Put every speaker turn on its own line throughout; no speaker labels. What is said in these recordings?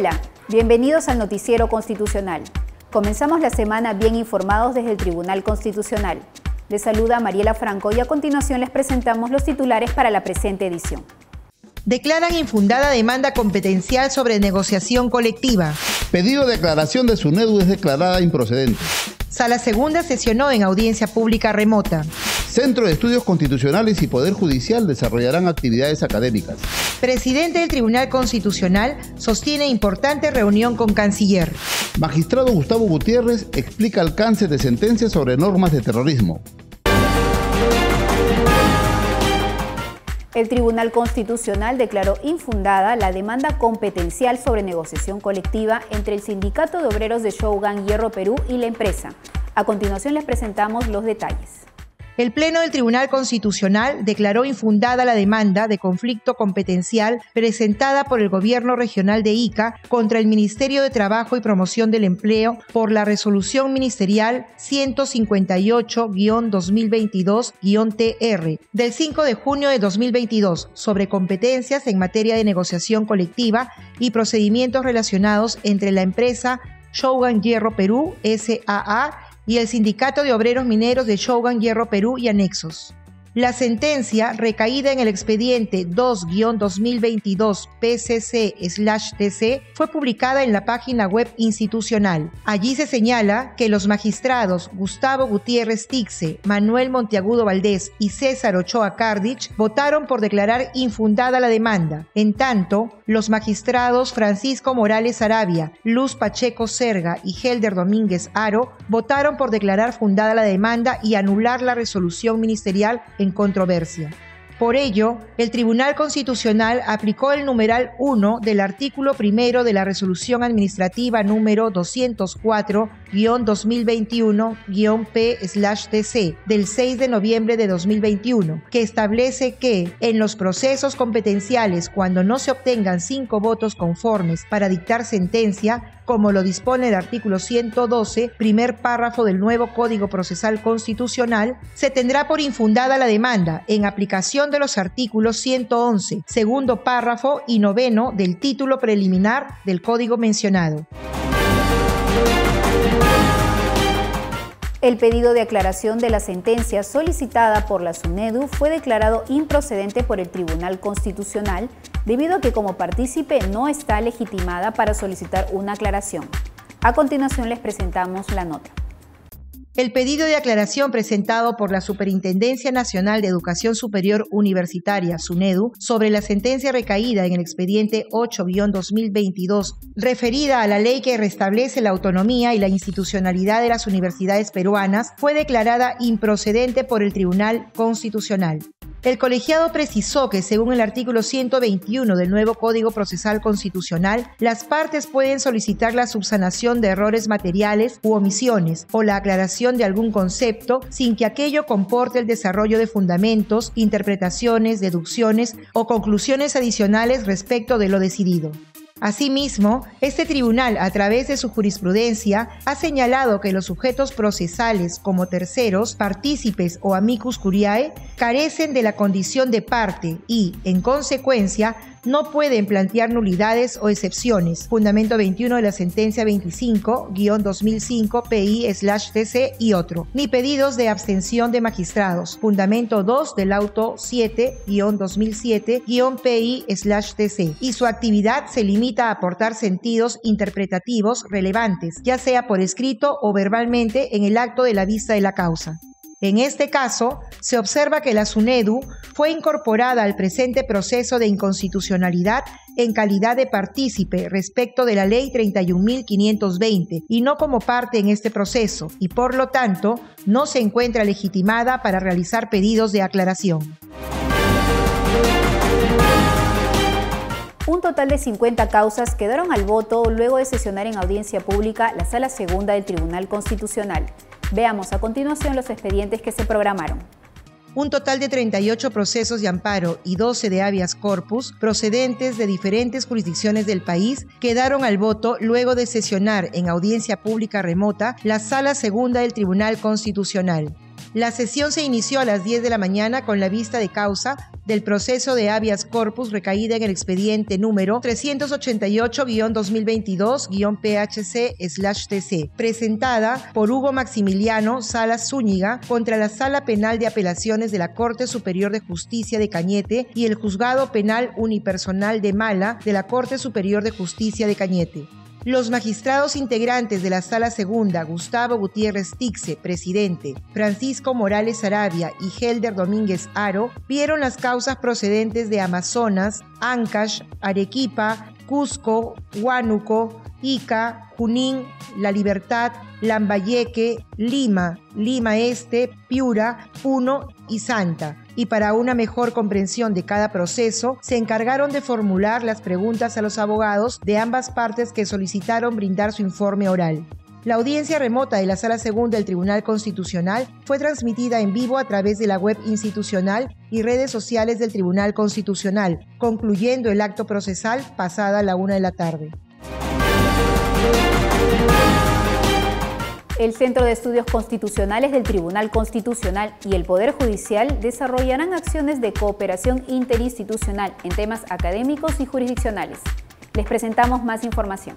Hola, bienvenidos al Noticiero Constitucional. Comenzamos la semana bien informados desde el Tribunal Constitucional. Les saluda Mariela Franco y a continuación les presentamos los titulares para la presente edición.
Declaran infundada demanda competencial sobre negociación colectiva.
Pedido de declaración de SUNEDU es declarada improcedente.
Sala Segunda sesionó en audiencia pública remota.
Centro de Estudios Constitucionales y Poder Judicial desarrollarán actividades académicas.
Presidente del Tribunal Constitucional sostiene importante reunión con Canciller.
Magistrado Gustavo Gutiérrez explica alcance de sentencias sobre normas de terrorismo.
El Tribunal Constitucional declaró infundada la demanda competencial sobre negociación colectiva entre el Sindicato de Obreros de Shogun Hierro Perú y la empresa. A continuación les presentamos los detalles.
El Pleno del Tribunal Constitucional declaró infundada la demanda de conflicto competencial presentada por el Gobierno Regional de Ica contra el Ministerio de Trabajo y Promoción del Empleo por la Resolución Ministerial 158-2022-TR del 5 de junio de 2022 sobre competencias en materia de negociación colectiva y procedimientos relacionados entre la empresa Shogun Hierro Perú, SAA, y el Sindicato de Obreros Mineros de Shogun Hierro Perú y anexos. La sentencia, recaída en el expediente 2-2022 PCC-TC, fue publicada en la página web institucional. Allí se señala que los magistrados Gustavo Gutiérrez Tixe, Manuel Monteagudo Valdés y César Ochoa Cardich votaron por declarar infundada la demanda. En tanto, los magistrados Francisco Morales Arabia, Luz Pacheco Serga y Helder Domínguez Aro votaron por declarar fundada la demanda y anular la resolución ministerial en controversia. Por ello, el Tribunal Constitucional aplicó el numeral 1 del artículo primero de la Resolución Administrativa número 204-2021-P-TC del 6 de noviembre de 2021, que establece que en los procesos competenciales, cuando no se obtengan cinco votos conformes para dictar sentencia, como lo dispone el artículo 112, primer párrafo del nuevo Código Procesal Constitucional, se tendrá por infundada la demanda en aplicación de los artículos 111, segundo párrafo y noveno del título preliminar del Código mencionado.
El pedido de aclaración de la sentencia solicitada por la SUNEDU fue declarado improcedente por el Tribunal Constitucional debido a que como partícipe no está legitimada para solicitar una aclaración. A continuación les presentamos la nota.
El pedido de aclaración presentado por la Superintendencia Nacional de Educación Superior Universitaria, SUNEDU, sobre la sentencia recaída en el expediente 8-2022, referida a la ley que restablece la autonomía y la institucionalidad de las universidades peruanas, fue declarada improcedente por el Tribunal Constitucional. El colegiado precisó que según el artículo 121 del nuevo Código Procesal Constitucional, las partes pueden solicitar la subsanación de errores materiales u omisiones o la aclaración de algún concepto sin que aquello comporte el desarrollo de fundamentos, interpretaciones, deducciones o conclusiones adicionales respecto de lo decidido. Asimismo, este tribunal, a través de su jurisprudencia, ha señalado que los sujetos procesales como terceros, partícipes o amicus curiae carecen de la condición de parte y, en consecuencia, no pueden plantear nulidades o excepciones. Fundamento 21 de la sentencia 25-2005 PI/TC y otro. Ni pedidos de abstención de magistrados. Fundamento 2 del auto 7-2007-PI/TC. Y su actividad se limita a aportar sentidos interpretativos relevantes, ya sea por escrito o verbalmente en el acto de la vista de la causa. En este caso, se observa que la SUNEDU fue incorporada al presente proceso de inconstitucionalidad en calidad de partícipe respecto de la Ley 31.520 y no como parte en este proceso, y por lo tanto no se encuentra legitimada para realizar pedidos de aclaración.
Un total de 50 causas quedaron al voto luego de sesionar en audiencia pública la Sala Segunda del Tribunal Constitucional. Veamos a continuación los expedientes que se programaron.
Un total de 38 procesos de amparo y 12 de habeas corpus procedentes de diferentes jurisdicciones del país quedaron al voto luego de sesionar en audiencia pública remota la Sala Segunda del Tribunal Constitucional. La sesión se inició a las 10 de la mañana con la vista de causa del proceso de habeas corpus recaída en el expediente número 382-2022-PHC-TC, presentada por Hugo Maximiliano Salas Zúñiga contra la Sala Penal de Apelaciones de la Corte Superior de Justicia de Cañete y el Juzgado Penal Unipersonal de Mala de la Corte Superior de Justicia de Cañete. Los magistrados integrantes de la Sala Segunda, Gustavo Gutiérrez Tixe, presidente, Francisco Morales Arabia y Helder Domínguez Aro, vieron las causas procedentes de Amazonas, Ancash, Arequipa, Cusco, Huánuco, Ica, Junín, La Libertad, Lambayeque, Lima, Lima Este, Piura, Puno y Santa. Y para una mejor comprensión de cada proceso, se encargaron de formular las preguntas a los abogados de ambas partes que solicitaron brindar su informe oral. La audiencia remota de la Sala Segunda del Tribunal Constitucional fue transmitida en vivo a través de la web institucional y redes sociales del Tribunal Constitucional, concluyendo el acto procesal pasada la una de la tarde.
El Centro de Estudios Constitucionales del Tribunal Constitucional y el Poder Judicial desarrollarán acciones de cooperación interinstitucional en temas académicos y jurisdiccionales. Les presentamos más información.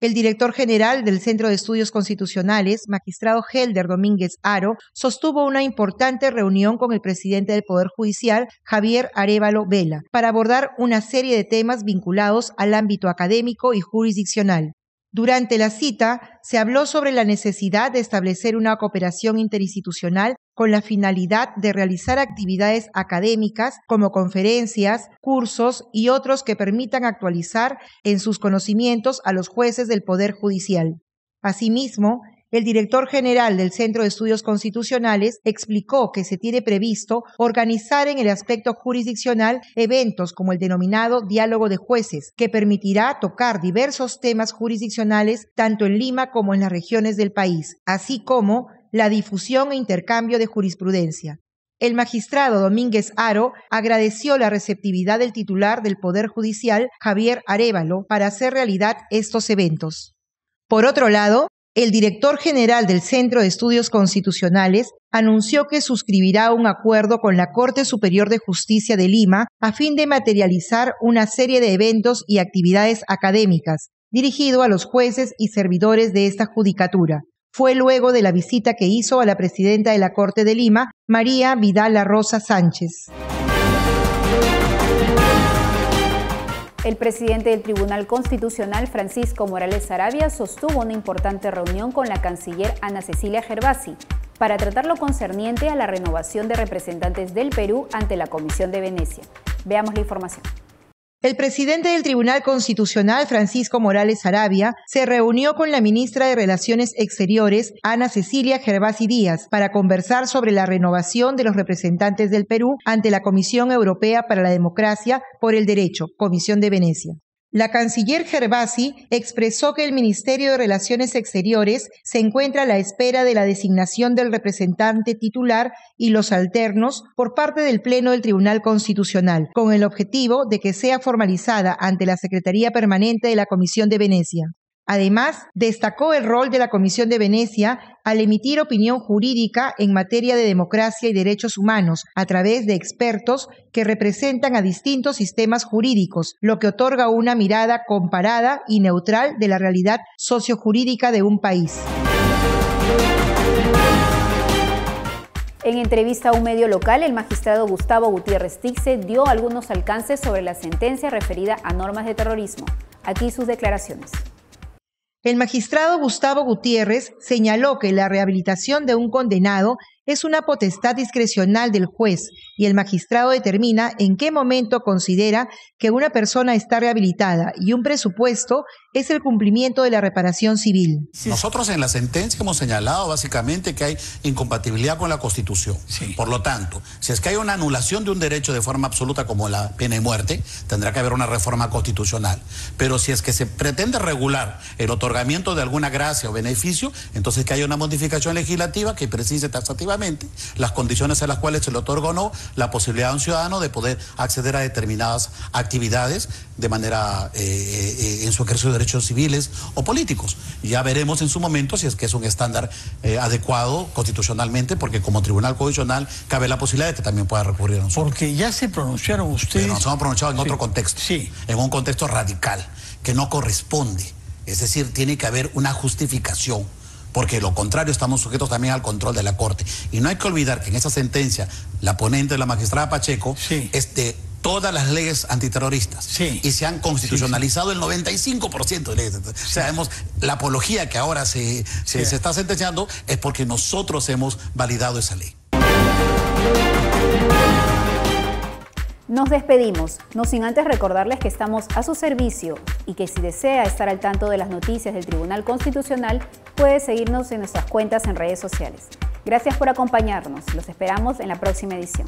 El director general del Centro de Estudios Constitucionales, magistrado Helder Domínguez Aro, sostuvo una importante reunión con el presidente del Poder Judicial, Javier Arevalo Vela, para abordar una serie de temas vinculados al ámbito académico y jurisdiccional. Durante la cita se habló sobre la necesidad de establecer una cooperación interinstitucional con la finalidad de realizar actividades académicas como conferencias, cursos y otros que permitan actualizar en sus conocimientos a los jueces del Poder Judicial. Asimismo, el director general del Centro de Estudios Constitucionales explicó que se tiene previsto organizar en el aspecto jurisdiccional eventos como el denominado Diálogo de Jueces, que permitirá tocar diversos temas jurisdiccionales tanto en Lima como en las regiones del país, así como la difusión e intercambio de jurisprudencia. El magistrado Domínguez Aro agradeció la receptividad del titular del Poder Judicial, Javier Arevalo, para hacer realidad estos eventos. Por otro lado, el director general del Centro de Estudios Constitucionales anunció que suscribirá un acuerdo con la Corte Superior de Justicia de Lima a fin de materializar una serie de eventos y actividades académicas dirigido a los jueces y servidores de esta judicatura. Fue luego de la visita que hizo a la presidenta de la Corte de Lima, María Vidal Rosa Sánchez.
El presidente del Tribunal Constitucional, Francisco Morales Arabia, sostuvo una importante reunión con la canciller Ana Cecilia Gervasi para tratar lo concerniente a la renovación de representantes del Perú ante la Comisión de Venecia. Veamos la información.
El presidente del Tribunal Constitucional, Francisco Morales Arabia, se reunió con la ministra de Relaciones Exteriores, Ana Cecilia Gervasi Díaz, para conversar sobre la renovación de los representantes del Perú ante la Comisión Europea para la Democracia por el Derecho, Comisión de Venecia. La canciller Gervasi expresó que el Ministerio de Relaciones Exteriores se encuentra a la espera de la designación del representante titular y los alternos por parte del Pleno del Tribunal Constitucional, con el objetivo de que sea formalizada ante la Secretaría Permanente de la Comisión de Venecia. Además, destacó el rol de la Comisión de Venecia al emitir opinión jurídica en materia de democracia y derechos humanos a través de expertos que representan a distintos sistemas jurídicos, lo que otorga una mirada comparada y neutral de la realidad sociojurídica de un país.
En entrevista a un medio local, el magistrado Gustavo Gutiérrez Tixe dio algunos alcances sobre la sentencia referida a normas de terrorismo. Aquí sus declaraciones.
El magistrado Gustavo Gutiérrez señaló que la rehabilitación de un condenado es una potestad discrecional del juez y el magistrado determina en qué momento considera que una persona está rehabilitada y un presupuesto es el cumplimiento de la reparación civil.
Nosotros en la sentencia hemos señalado básicamente que hay incompatibilidad con la Constitución. Por lo tanto, si es que hay una anulación de un derecho de forma absoluta como la pena de muerte, tendrá que haber una reforma constitucional. Pero si es que se pretende regular el otorgamiento de alguna gracia o beneficio, entonces que haya una modificación legislativa que precise taxativa efectivamente las condiciones a las cuales se le otorga o no la posibilidad a un ciudadano de poder acceder a determinadas actividades de manera eh, eh, en su ejercicio de derechos civiles o políticos. Ya veremos en su momento si es que es un estándar eh, adecuado constitucionalmente, porque como Tribunal Constitucional cabe la posibilidad de que también pueda recurrir a nosotros.
Porque ya se pronunciaron ustedes.
Pero nos hemos pronunciado en otro contexto.
Sí.
En un contexto radical, que no corresponde. Es decir, tiene que haber una justificación porque lo contrario estamos sujetos también al control de la Corte. Y no hay que olvidar que en esa sentencia, la ponente, la magistrada Pacheco, es de todas las leyes antiterroristas y se han constitucionalizado el 95% de leyes. Sabemos, la apología que ahora se, se está sentenciando es porque nosotros hemos validado esa ley.
Nos despedimos, no sin antes recordarles que estamos a su servicio y que si desea estar al tanto de las noticias del Tribunal Constitucional, puede seguirnos en nuestras cuentas en redes sociales. Gracias por acompañarnos, los esperamos en la próxima edición.